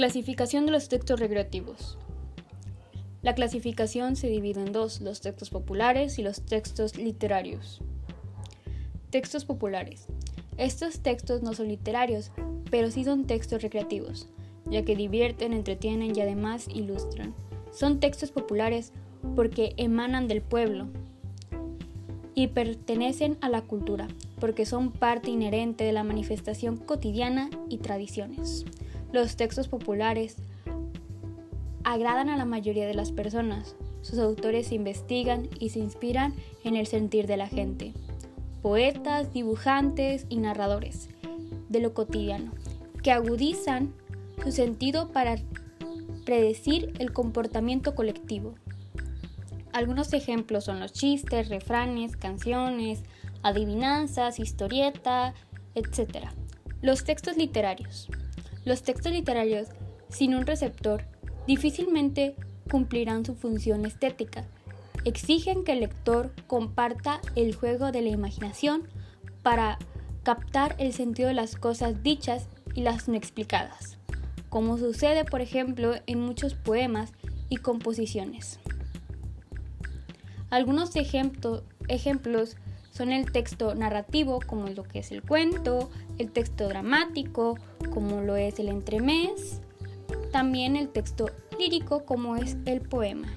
Clasificación de los textos recreativos. La clasificación se divide en dos, los textos populares y los textos literarios. Textos populares. Estos textos no son literarios, pero sí son textos recreativos, ya que divierten, entretienen y además ilustran. Son textos populares porque emanan del pueblo y pertenecen a la cultura, porque son parte inherente de la manifestación cotidiana y tradiciones. Los textos populares agradan a la mayoría de las personas. Sus autores investigan y se inspiran en el sentir de la gente. Poetas, dibujantes y narradores de lo cotidiano, que agudizan su sentido para predecir el comportamiento colectivo. Algunos ejemplos son los chistes, refranes, canciones, adivinanzas, historieta, etc. Los textos literarios. Los textos literarios sin un receptor difícilmente cumplirán su función estética. Exigen que el lector comparta el juego de la imaginación para captar el sentido de las cosas dichas y las no explicadas, como sucede por ejemplo en muchos poemas y composiciones. Algunos ejemplos son el texto narrativo, como lo que es el cuento, el texto dramático, como lo es el entremés, también el texto lírico, como es el poema.